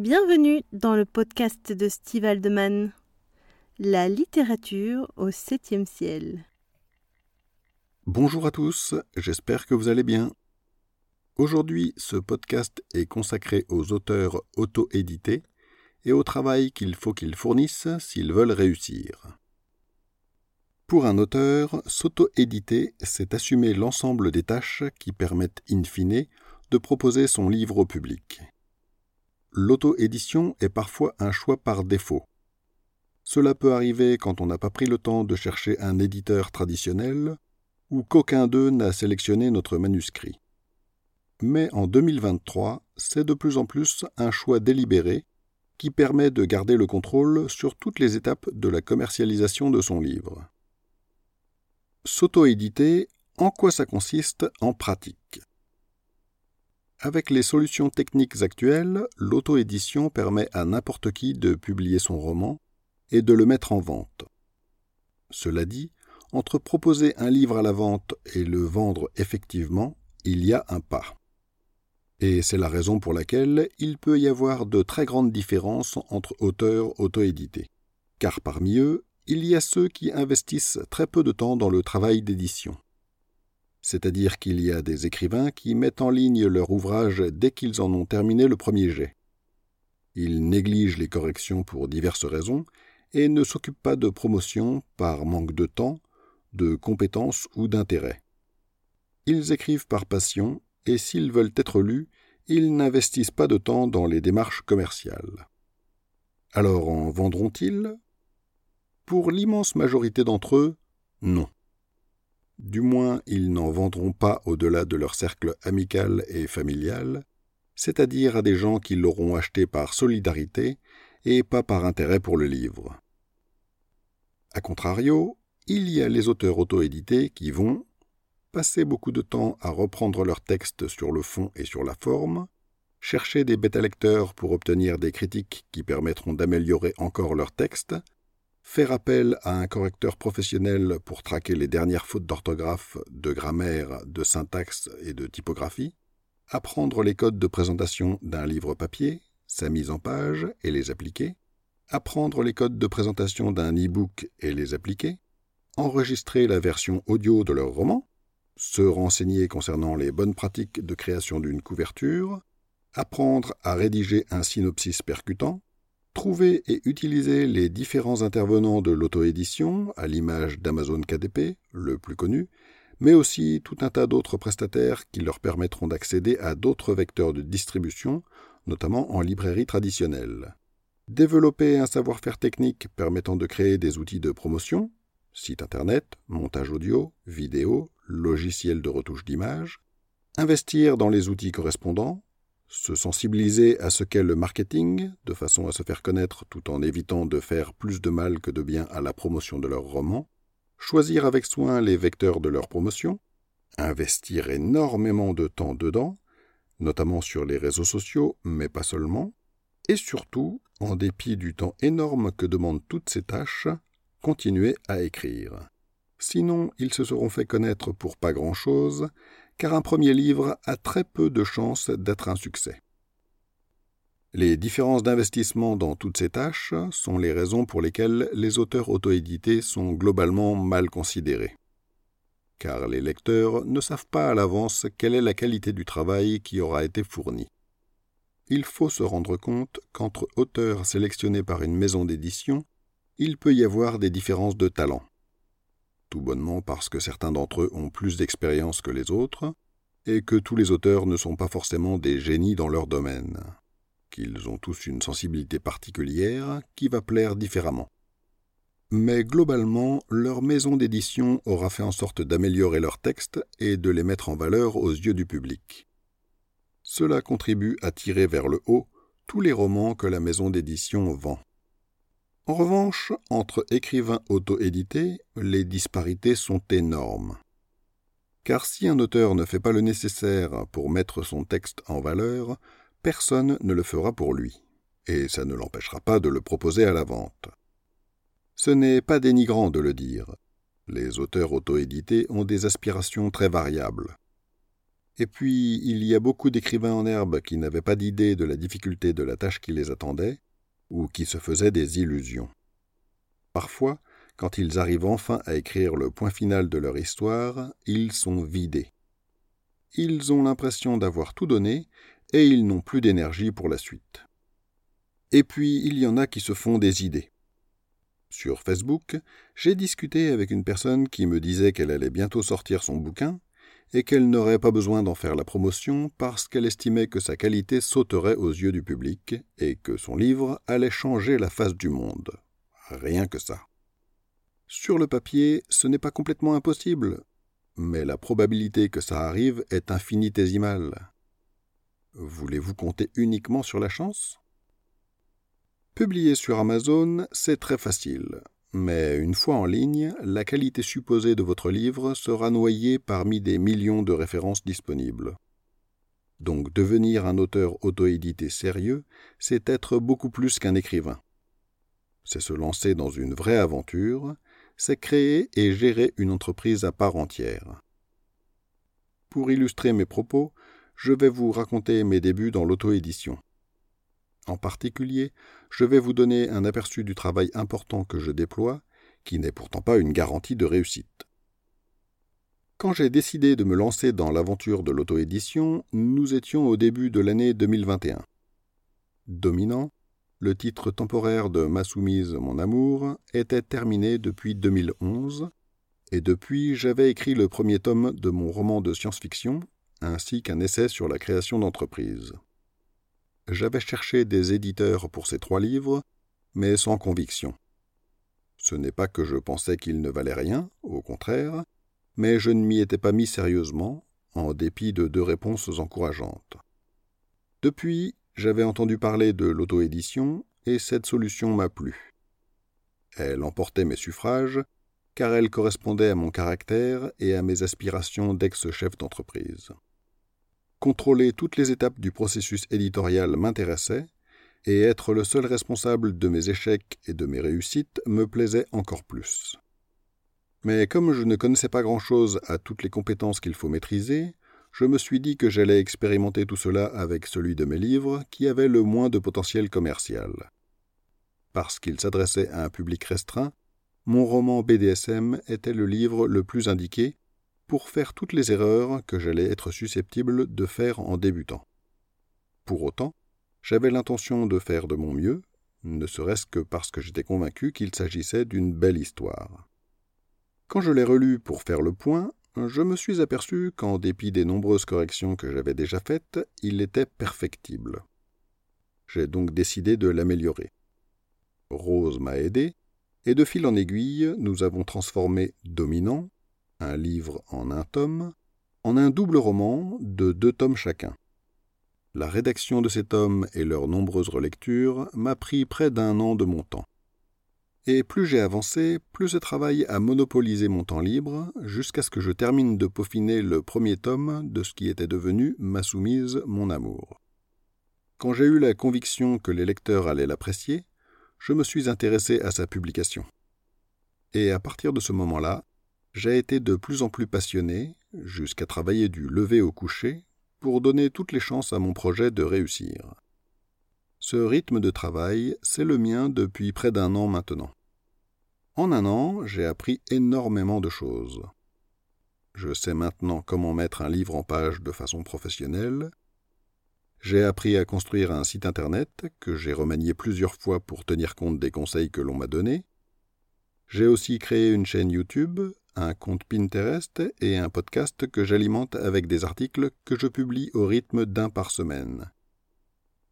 Bienvenue dans le podcast de Steve Aldeman, La littérature au septième ciel. Bonjour à tous, j'espère que vous allez bien. Aujourd'hui, ce podcast est consacré aux auteurs auto-édités et au travail qu'il faut qu'ils fournissent s'ils veulent réussir. Pour un auteur, s'auto-éditer, c'est assumer l'ensemble des tâches qui permettent in fine de proposer son livre au public. L'auto-édition est parfois un choix par défaut. Cela peut arriver quand on n'a pas pris le temps de chercher un éditeur traditionnel ou qu'aucun d'eux n'a sélectionné notre manuscrit. Mais en 2023, c'est de plus en plus un choix délibéré qui permet de garder le contrôle sur toutes les étapes de la commercialisation de son livre. S'auto-éditer, en quoi ça consiste en pratique? Avec les solutions techniques actuelles, l'auto-édition permet à n'importe qui de publier son roman et de le mettre en vente. Cela dit, entre proposer un livre à la vente et le vendre effectivement, il y a un pas. Et c'est la raison pour laquelle il peut y avoir de très grandes différences entre auteurs auto-édités. Car parmi eux, il y a ceux qui investissent très peu de temps dans le travail d'édition c'est-à-dire qu'il y a des écrivains qui mettent en ligne leur ouvrage dès qu'ils en ont terminé le premier jet. Ils négligent les corrections pour diverses raisons et ne s'occupent pas de promotion par manque de temps, de compétences ou d'intérêt. Ils écrivent par passion et s'ils veulent être lus, ils n'investissent pas de temps dans les démarches commerciales. Alors en vendront-ils? Pour l'immense majorité d'entre eux, non. Du moins, ils n'en vendront pas au-delà de leur cercle amical et familial, c'est-à-dire à des gens qui l'auront acheté par solidarité et pas par intérêt pour le livre. A contrario, il y a les auteurs auto-édités qui vont passer beaucoup de temps à reprendre leurs textes sur le fond et sur la forme, chercher des bêta-lecteurs pour obtenir des critiques qui permettront d'améliorer encore leur texte, faire appel à un correcteur professionnel pour traquer les dernières fautes d'orthographe, de grammaire, de syntaxe et de typographie, apprendre les codes de présentation d'un livre papier, sa mise en page et les appliquer, apprendre les codes de présentation d'un e-book et les appliquer, enregistrer la version audio de leur roman, se renseigner concernant les bonnes pratiques de création d'une couverture, apprendre à rédiger un synopsis percutant, Trouver et utiliser les différents intervenants de l'auto-édition, à l'image d'Amazon KDP, le plus connu, mais aussi tout un tas d'autres prestataires qui leur permettront d'accéder à d'autres vecteurs de distribution, notamment en librairie traditionnelle. Développer un savoir-faire technique permettant de créer des outils de promotion, site internet, montage audio, vidéo, logiciel de retouche d'image, investir dans les outils correspondants, se sensibiliser à ce qu'est le marketing, de façon à se faire connaître tout en évitant de faire plus de mal que de bien à la promotion de leur roman, choisir avec soin les vecteurs de leur promotion, investir énormément de temps dedans, notamment sur les réseaux sociaux, mais pas seulement, et surtout, en dépit du temps énorme que demandent toutes ces tâches, continuer à écrire. Sinon, ils se seront fait connaître pour pas grand-chose, car un premier livre a très peu de chances d'être un succès. Les différences d'investissement dans toutes ces tâches sont les raisons pour lesquelles les auteurs auto-édités sont globalement mal considérés. Car les lecteurs ne savent pas à l'avance quelle est la qualité du travail qui aura été fourni. Il faut se rendre compte qu'entre auteurs sélectionnés par une maison d'édition, il peut y avoir des différences de talent tout bonnement parce que certains d'entre eux ont plus d'expérience que les autres, et que tous les auteurs ne sont pas forcément des génies dans leur domaine, qu'ils ont tous une sensibilité particulière qui va plaire différemment. Mais globalement, leur maison d'édition aura fait en sorte d'améliorer leurs textes et de les mettre en valeur aux yeux du public. Cela contribue à tirer vers le haut tous les romans que la maison d'édition vend. En revanche, entre écrivains auto-édités, les disparités sont énormes. Car si un auteur ne fait pas le nécessaire pour mettre son texte en valeur, personne ne le fera pour lui, et ça ne l'empêchera pas de le proposer à la vente. Ce n'est pas dénigrant de le dire. Les auteurs auto-édités ont des aspirations très variables. Et puis, il y a beaucoup d'écrivains en herbe qui n'avaient pas d'idée de la difficulté de la tâche qui les attendait, ou qui se faisaient des illusions. Parfois, quand ils arrivent enfin à écrire le point final de leur histoire, ils sont vidés. Ils ont l'impression d'avoir tout donné, et ils n'ont plus d'énergie pour la suite. Et puis, il y en a qui se font des idées. Sur Facebook, j'ai discuté avec une personne qui me disait qu'elle allait bientôt sortir son bouquin et qu'elle n'aurait pas besoin d'en faire la promotion parce qu'elle estimait que sa qualité sauterait aux yeux du public et que son livre allait changer la face du monde. Rien que ça. Sur le papier, ce n'est pas complètement impossible, mais la probabilité que ça arrive est infinitésimale. Voulez-vous compter uniquement sur la chance? Publier sur Amazon, c'est très facile. Mais une fois en ligne, la qualité supposée de votre livre sera noyée parmi des millions de références disponibles. Donc devenir un auteur auto-édité sérieux, c'est être beaucoup plus qu'un écrivain. C'est se lancer dans une vraie aventure, c'est créer et gérer une entreprise à part entière. Pour illustrer mes propos, je vais vous raconter mes débuts dans l'auto-édition. En particulier, je vais vous donner un aperçu du travail important que je déploie, qui n'est pourtant pas une garantie de réussite. Quand j'ai décidé de me lancer dans l'aventure de l'auto-édition, nous étions au début de l'année 2021. Dominant, le titre temporaire de Ma soumise, mon amour, était terminé depuis 2011, et depuis j'avais écrit le premier tome de mon roman de science-fiction, ainsi qu'un essai sur la création d'entreprise j'avais cherché des éditeurs pour ces trois livres, mais sans conviction. Ce n'est pas que je pensais qu'ils ne valaient rien, au contraire, mais je ne m'y étais pas mis sérieusement, en dépit de deux réponses encourageantes. Depuis, j'avais entendu parler de l'auto-édition, et cette solution m'a plu. Elle emportait mes suffrages, car elle correspondait à mon caractère et à mes aspirations d'ex-chef d'entreprise. Contrôler toutes les étapes du processus éditorial m'intéressait, et être le seul responsable de mes échecs et de mes réussites me plaisait encore plus. Mais comme je ne connaissais pas grand-chose à toutes les compétences qu'il faut maîtriser, je me suis dit que j'allais expérimenter tout cela avec celui de mes livres qui avait le moins de potentiel commercial. Parce qu'il s'adressait à un public restreint, mon roman BDSM était le livre le plus indiqué pour faire toutes les erreurs que j'allais être susceptible de faire en débutant. Pour autant, j'avais l'intention de faire de mon mieux, ne serait-ce que parce que j'étais convaincu qu'il s'agissait d'une belle histoire. Quand je l'ai relu pour faire le point, je me suis aperçu qu'en dépit des nombreuses corrections que j'avais déjà faites, il était perfectible. J'ai donc décidé de l'améliorer. Rose m'a aidé, et de fil en aiguille, nous avons transformé Dominant un livre en un tome, en un double roman de deux tomes chacun. La rédaction de ces tomes et leurs nombreuses relectures m'a pris près d'un an de mon temps. Et plus j'ai avancé, plus ce travail a monopolisé mon temps libre, jusqu'à ce que je termine de peaufiner le premier tome de ce qui était devenu Ma soumise, mon amour. Quand j'ai eu la conviction que les lecteurs allaient l'apprécier, je me suis intéressé à sa publication. Et à partir de ce moment-là, j'ai été de plus en plus passionné, jusqu'à travailler du lever au coucher, pour donner toutes les chances à mon projet de réussir. Ce rythme de travail, c'est le mien depuis près d'un an maintenant. En un an, j'ai appris énormément de choses. Je sais maintenant comment mettre un livre en page de façon professionnelle. J'ai appris à construire un site internet que j'ai remanié plusieurs fois pour tenir compte des conseils que l'on m'a donnés. J'ai aussi créé une chaîne YouTube un compte Pinterest et un podcast que j'alimente avec des articles que je publie au rythme d'un par semaine.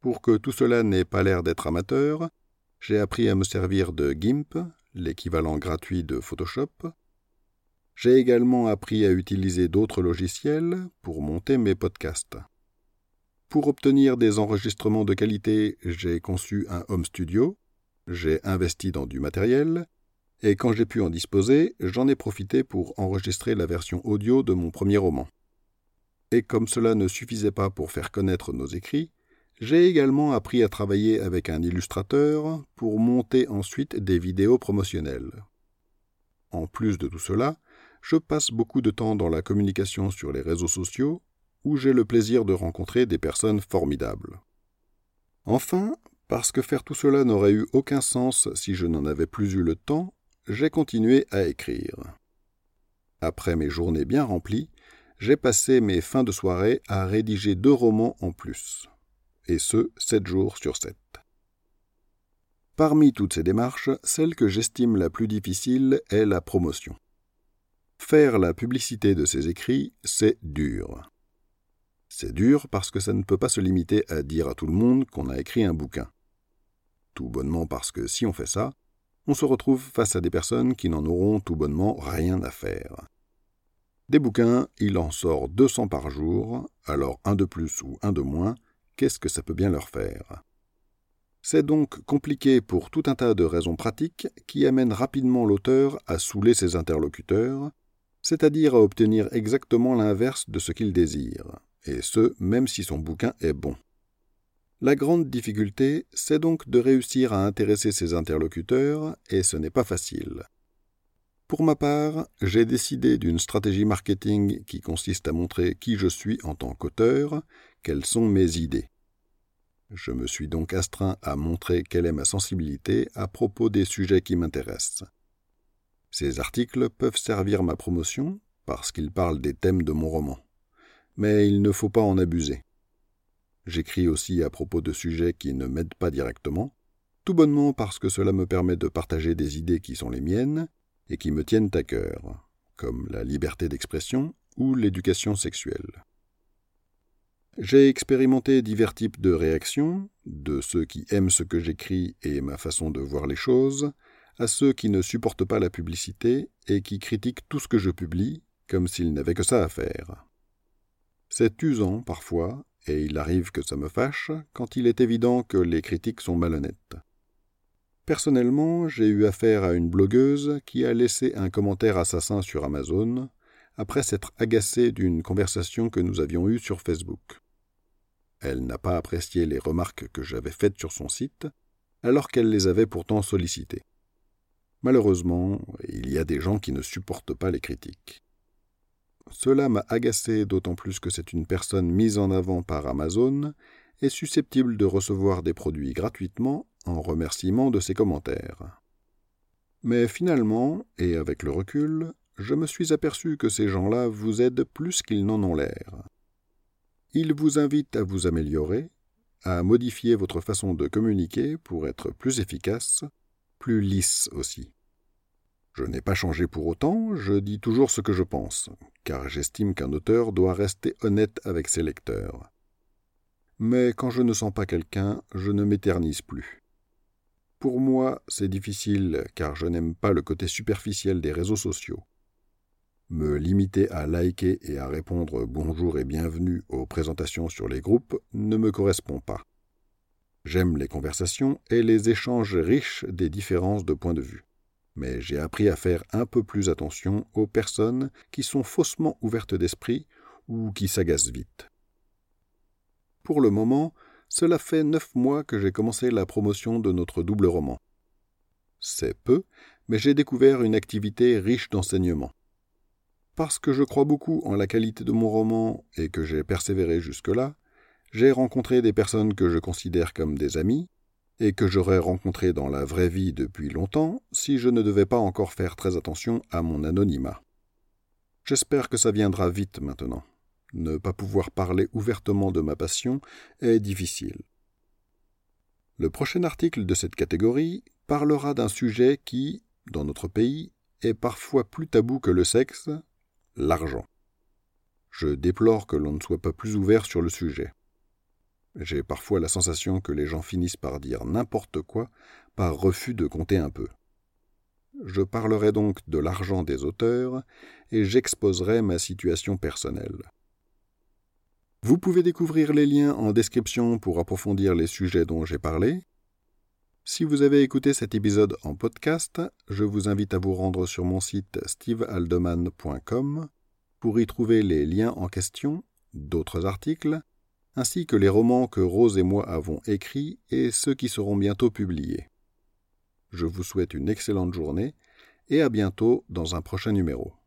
Pour que tout cela n'ait pas l'air d'être amateur, j'ai appris à me servir de GIMP, l'équivalent gratuit de Photoshop. J'ai également appris à utiliser d'autres logiciels pour monter mes podcasts. Pour obtenir des enregistrements de qualité, j'ai conçu un home studio, j'ai investi dans du matériel, et quand j'ai pu en disposer, j'en ai profité pour enregistrer la version audio de mon premier roman. Et comme cela ne suffisait pas pour faire connaître nos écrits, j'ai également appris à travailler avec un illustrateur pour monter ensuite des vidéos promotionnelles. En plus de tout cela, je passe beaucoup de temps dans la communication sur les réseaux sociaux, où j'ai le plaisir de rencontrer des personnes formidables. Enfin, parce que faire tout cela n'aurait eu aucun sens si je n'en avais plus eu le temps, j'ai continué à écrire. Après mes journées bien remplies, j'ai passé mes fins de soirée à rédiger deux romans en plus, et ce, sept jours sur sept. Parmi toutes ces démarches, celle que j'estime la plus difficile est la promotion. Faire la publicité de ses écrits, c'est dur. C'est dur parce que ça ne peut pas se limiter à dire à tout le monde qu'on a écrit un bouquin. Tout bonnement parce que si on fait ça, on se retrouve face à des personnes qui n'en auront tout bonnement rien à faire. Des bouquins, il en sort 200 par jour, alors un de plus ou un de moins, qu'est-ce que ça peut bien leur faire? C'est donc compliqué pour tout un tas de raisons pratiques qui amènent rapidement l'auteur à saouler ses interlocuteurs, c'est-à-dire à obtenir exactement l'inverse de ce qu'il désire, et ce, même si son bouquin est bon. La grande difficulté, c'est donc de réussir à intéresser ses interlocuteurs, et ce n'est pas facile. Pour ma part, j'ai décidé d'une stratégie marketing qui consiste à montrer qui je suis en tant qu'auteur, quelles sont mes idées. Je me suis donc astreint à montrer quelle est ma sensibilité à propos des sujets qui m'intéressent. Ces articles peuvent servir ma promotion parce qu'ils parlent des thèmes de mon roman. Mais il ne faut pas en abuser. J'écris aussi à propos de sujets qui ne m'aident pas directement, tout bonnement parce que cela me permet de partager des idées qui sont les miennes et qui me tiennent à cœur, comme la liberté d'expression ou l'éducation sexuelle. J'ai expérimenté divers types de réactions, de ceux qui aiment ce que j'écris et ma façon de voir les choses, à ceux qui ne supportent pas la publicité et qui critiquent tout ce que je publie, comme s'ils n'avaient que ça à faire. C'est usant parfois, et il arrive que ça me fâche, quand il est évident que les critiques sont malhonnêtes. Personnellement, j'ai eu affaire à une blogueuse qui a laissé un commentaire assassin sur Amazon après s'être agacée d'une conversation que nous avions eue sur Facebook. Elle n'a pas apprécié les remarques que j'avais faites sur son site, alors qu'elle les avait pourtant sollicitées. Malheureusement, il y a des gens qui ne supportent pas les critiques. Cela m'a agacé d'autant plus que c'est une personne mise en avant par Amazon et susceptible de recevoir des produits gratuitement en remerciement de ses commentaires. Mais finalement, et avec le recul, je me suis aperçu que ces gens-là vous aident plus qu'ils n'en ont l'air. Ils vous invitent à vous améliorer, à modifier votre façon de communiquer pour être plus efficace, plus lisse aussi. Je n'ai pas changé pour autant, je dis toujours ce que je pense, car j'estime qu'un auteur doit rester honnête avec ses lecteurs. Mais quand je ne sens pas quelqu'un, je ne m'éternise plus. Pour moi, c'est difficile car je n'aime pas le côté superficiel des réseaux sociaux. Me limiter à liker et à répondre bonjour et bienvenue aux présentations sur les groupes ne me correspond pas. J'aime les conversations et les échanges riches des différences de points de vue. Mais j'ai appris à faire un peu plus attention aux personnes qui sont faussement ouvertes d'esprit ou qui s'agacent vite. Pour le moment, cela fait neuf mois que j'ai commencé la promotion de notre double roman. C'est peu, mais j'ai découvert une activité riche d'enseignements. Parce que je crois beaucoup en la qualité de mon roman et que j'ai persévéré jusque-là, j'ai rencontré des personnes que je considère comme des amis, et que j'aurais rencontrées dans la vraie vie depuis longtemps si je ne devais pas encore faire très attention à mon anonymat. J'espère que ça viendra vite maintenant. Ne pas pouvoir parler ouvertement de ma passion est difficile. Le prochain article de cette catégorie parlera d'un sujet qui, dans notre pays, est parfois plus tabou que le sexe, l'argent. Je déplore que l'on ne soit pas plus ouvert sur le sujet. J'ai parfois la sensation que les gens finissent par dire n'importe quoi par refus de compter un peu. Je parlerai donc de l'argent des auteurs et j'exposerai ma situation personnelle. Vous pouvez découvrir les liens en description pour approfondir les sujets dont j'ai parlé. Si vous avez écouté cet épisode en podcast, je vous invite à vous rendre sur mon site stevealdeman.com pour y trouver les liens en question, d'autres articles, ainsi que les romans que Rose et moi avons écrits et ceux qui seront bientôt publiés. Je vous souhaite une excellente journée et à bientôt dans un prochain numéro.